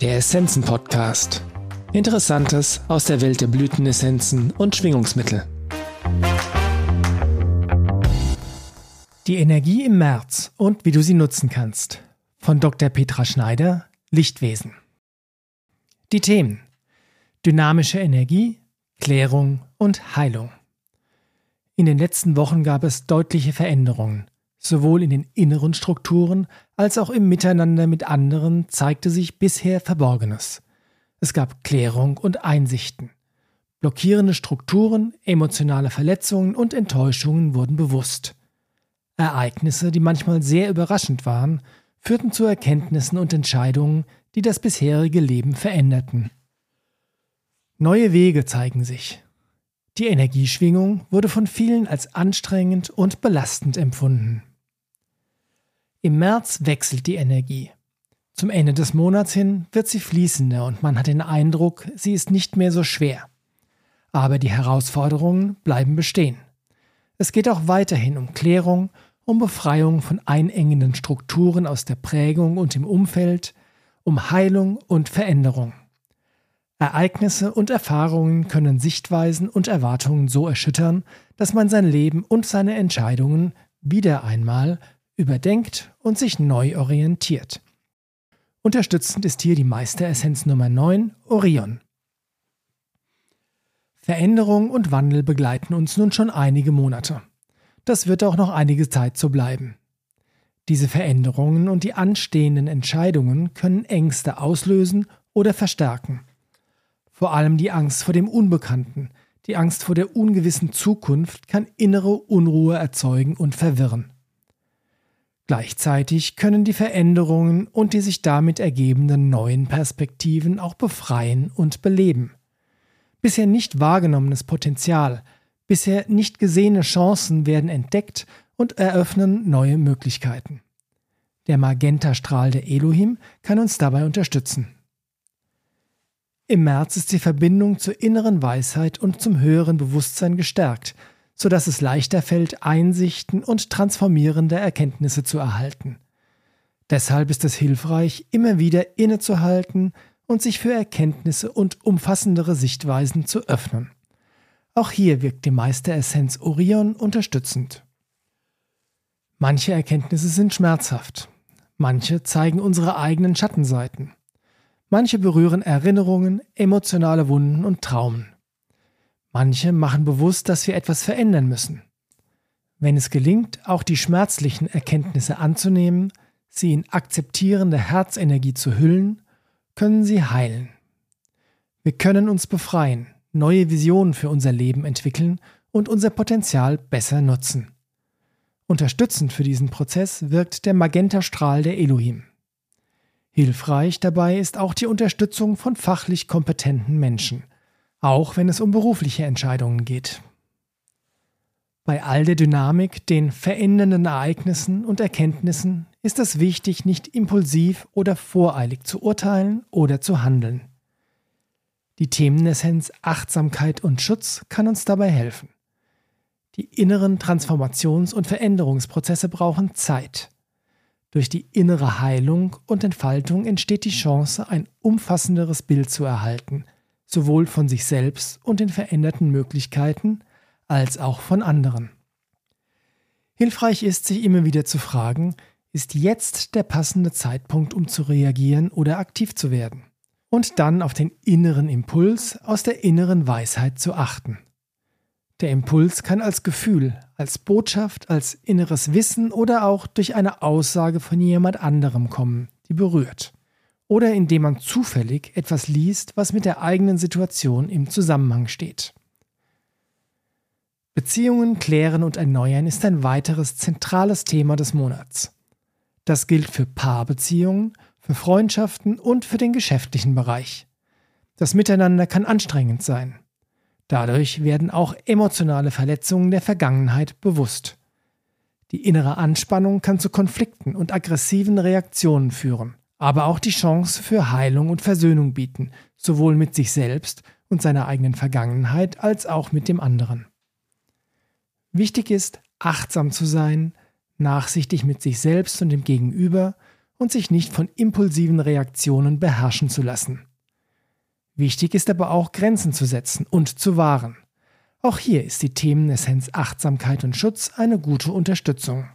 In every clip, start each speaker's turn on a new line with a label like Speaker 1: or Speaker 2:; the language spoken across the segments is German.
Speaker 1: Der Essenzen Podcast. Interessantes aus der Welt der Blütenessenzen und Schwingungsmittel.
Speaker 2: Die Energie im März und wie du sie nutzen kannst. Von Dr. Petra Schneider, Lichtwesen. Die Themen: Dynamische Energie, Klärung und Heilung. In den letzten Wochen gab es deutliche Veränderungen. Sowohl in den inneren Strukturen als auch im Miteinander mit anderen zeigte sich bisher Verborgenes. Es gab Klärung und Einsichten. Blockierende Strukturen, emotionale Verletzungen und Enttäuschungen wurden bewusst. Ereignisse, die manchmal sehr überraschend waren, führten zu Erkenntnissen und Entscheidungen, die das bisherige Leben veränderten. Neue Wege zeigen sich. Die Energieschwingung wurde von vielen als anstrengend und belastend empfunden. Im März wechselt die Energie. Zum Ende des Monats hin wird sie fließender und man hat den Eindruck, sie ist nicht mehr so schwer. Aber die Herausforderungen bleiben bestehen. Es geht auch weiterhin um Klärung, um Befreiung von einengenden Strukturen aus der Prägung und im Umfeld, um Heilung und Veränderung. Ereignisse und Erfahrungen können Sichtweisen und Erwartungen so erschüttern, dass man sein Leben und seine Entscheidungen wieder einmal überdenkt und sich neu orientiert. Unterstützend ist hier die Meisteressenz Nummer 9, Orion. Veränderung und Wandel begleiten uns nun schon einige Monate. Das wird auch noch einige Zeit so bleiben. Diese Veränderungen und die anstehenden Entscheidungen können Ängste auslösen oder verstärken. Vor allem die Angst vor dem Unbekannten, die Angst vor der ungewissen Zukunft kann innere Unruhe erzeugen und verwirren. Gleichzeitig können die Veränderungen und die sich damit ergebenden neuen Perspektiven auch befreien und beleben. Bisher nicht wahrgenommenes Potenzial, bisher nicht gesehene Chancen werden entdeckt und eröffnen neue Möglichkeiten. Der Magentastrahl der Elohim kann uns dabei unterstützen. Im März ist die Verbindung zur inneren Weisheit und zum höheren Bewusstsein gestärkt, sodass es leichter fällt, Einsichten und transformierende Erkenntnisse zu erhalten. Deshalb ist es hilfreich, immer wieder innezuhalten und sich für Erkenntnisse und umfassendere Sichtweisen zu öffnen. Auch hier wirkt die Meisteressenz Orion unterstützend. Manche Erkenntnisse sind schmerzhaft, manche zeigen unsere eigenen Schattenseiten. Manche berühren Erinnerungen, emotionale Wunden und Traumen. Manche machen bewusst, dass wir etwas verändern müssen. Wenn es gelingt, auch die schmerzlichen Erkenntnisse anzunehmen, sie in akzeptierende Herzenergie zu hüllen, können sie heilen. Wir können uns befreien, neue Visionen für unser Leben entwickeln und unser Potenzial besser nutzen. Unterstützend für diesen Prozess wirkt der Magentastrahl der Elohim. Hilfreich dabei ist auch die Unterstützung von fachlich kompetenten Menschen, auch wenn es um berufliche Entscheidungen geht. Bei all der Dynamik, den verändernden Ereignissen und Erkenntnissen ist es wichtig, nicht impulsiv oder voreilig zu urteilen oder zu handeln. Die Themenessenz Achtsamkeit und Schutz kann uns dabei helfen. Die inneren Transformations- und Veränderungsprozesse brauchen Zeit. Durch die innere Heilung und Entfaltung entsteht die Chance, ein umfassenderes Bild zu erhalten, sowohl von sich selbst und den veränderten Möglichkeiten als auch von anderen. Hilfreich ist, sich immer wieder zu fragen, ist jetzt der passende Zeitpunkt, um zu reagieren oder aktiv zu werden? Und dann auf den inneren Impuls aus der inneren Weisheit zu achten. Der Impuls kann als Gefühl, als Botschaft, als inneres Wissen oder auch durch eine Aussage von jemand anderem kommen, die berührt. Oder indem man zufällig etwas liest, was mit der eigenen Situation im Zusammenhang steht. Beziehungen klären und erneuern ist ein weiteres zentrales Thema des Monats. Das gilt für Paarbeziehungen, für Freundschaften und für den geschäftlichen Bereich. Das Miteinander kann anstrengend sein. Dadurch werden auch emotionale Verletzungen der Vergangenheit bewusst. Die innere Anspannung kann zu Konflikten und aggressiven Reaktionen führen, aber auch die Chance für Heilung und Versöhnung bieten, sowohl mit sich selbst und seiner eigenen Vergangenheit als auch mit dem anderen. Wichtig ist, achtsam zu sein, nachsichtig mit sich selbst und dem Gegenüber und sich nicht von impulsiven Reaktionen beherrschen zu lassen. Wichtig ist aber auch Grenzen zu setzen und zu wahren. Auch hier ist die Themenessenz Achtsamkeit und Schutz eine gute Unterstützung.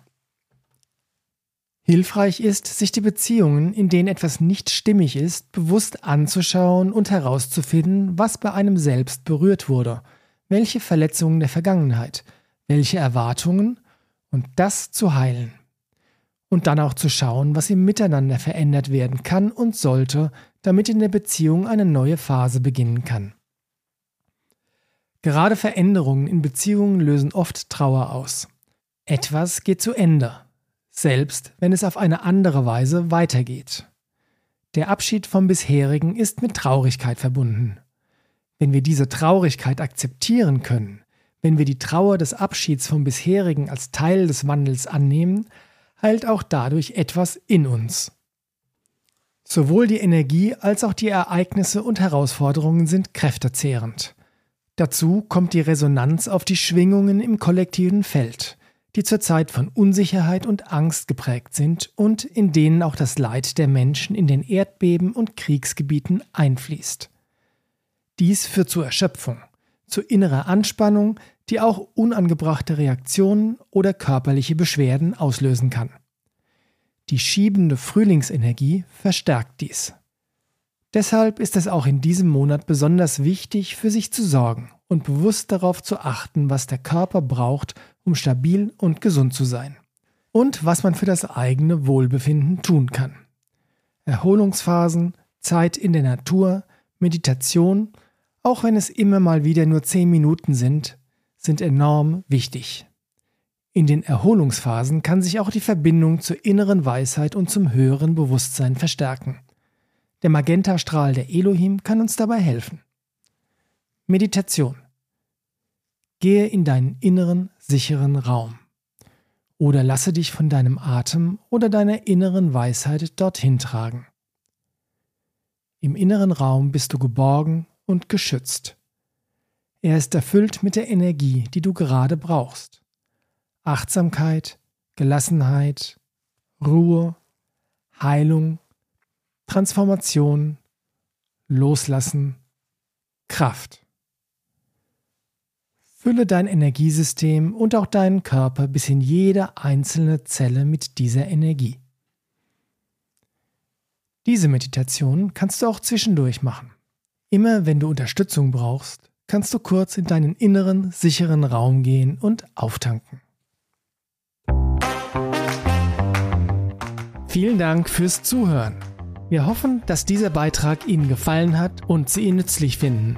Speaker 2: Hilfreich ist, sich die Beziehungen, in denen etwas nicht stimmig ist, bewusst anzuschauen und herauszufinden, was bei einem selbst berührt wurde, welche Verletzungen der Vergangenheit, welche Erwartungen und das zu heilen. Und dann auch zu schauen, was im Miteinander verändert werden kann und sollte, damit in der Beziehung eine neue Phase beginnen kann. Gerade Veränderungen in Beziehungen lösen oft Trauer aus. Etwas geht zu Ende, selbst wenn es auf eine andere Weise weitergeht. Der Abschied vom bisherigen ist mit Traurigkeit verbunden. Wenn wir diese Traurigkeit akzeptieren können, wenn wir die Trauer des Abschieds vom bisherigen als Teil des Wandels annehmen, heilt auch dadurch etwas in uns. Sowohl die Energie als auch die Ereignisse und Herausforderungen sind kräftezehrend. Dazu kommt die Resonanz auf die Schwingungen im kollektiven Feld, die zurzeit von Unsicherheit und Angst geprägt sind und in denen auch das Leid der Menschen in den Erdbeben und Kriegsgebieten einfließt. Dies führt zu Erschöpfung, zu innerer Anspannung, die auch unangebrachte Reaktionen oder körperliche Beschwerden auslösen kann. Die schiebende Frühlingsenergie verstärkt dies. Deshalb ist es auch in diesem Monat besonders wichtig, für sich zu sorgen und bewusst darauf zu achten, was der Körper braucht, um stabil und gesund zu sein. Und was man für das eigene Wohlbefinden tun kann. Erholungsphasen, Zeit in der Natur, Meditation, auch wenn es immer mal wieder nur 10 Minuten sind, sind enorm wichtig. In den Erholungsphasen kann sich auch die Verbindung zur inneren Weisheit und zum höheren Bewusstsein verstärken. Der Magentastrahl der Elohim kann uns dabei helfen. Meditation. Gehe in deinen inneren, sicheren Raum. Oder lasse dich von deinem Atem oder deiner inneren Weisheit dorthin tragen. Im inneren Raum bist du geborgen und geschützt. Er ist erfüllt mit der Energie, die du gerade brauchst. Achtsamkeit, Gelassenheit, Ruhe, Heilung, Transformation, Loslassen, Kraft. Fülle dein Energiesystem und auch deinen Körper bis in jede einzelne Zelle mit dieser Energie. Diese Meditation kannst du auch zwischendurch machen. Immer wenn du Unterstützung brauchst, kannst du kurz in deinen inneren, sicheren Raum gehen und auftanken. Vielen Dank fürs Zuhören. Wir hoffen, dass dieser Beitrag Ihnen gefallen hat und Sie ihn nützlich finden.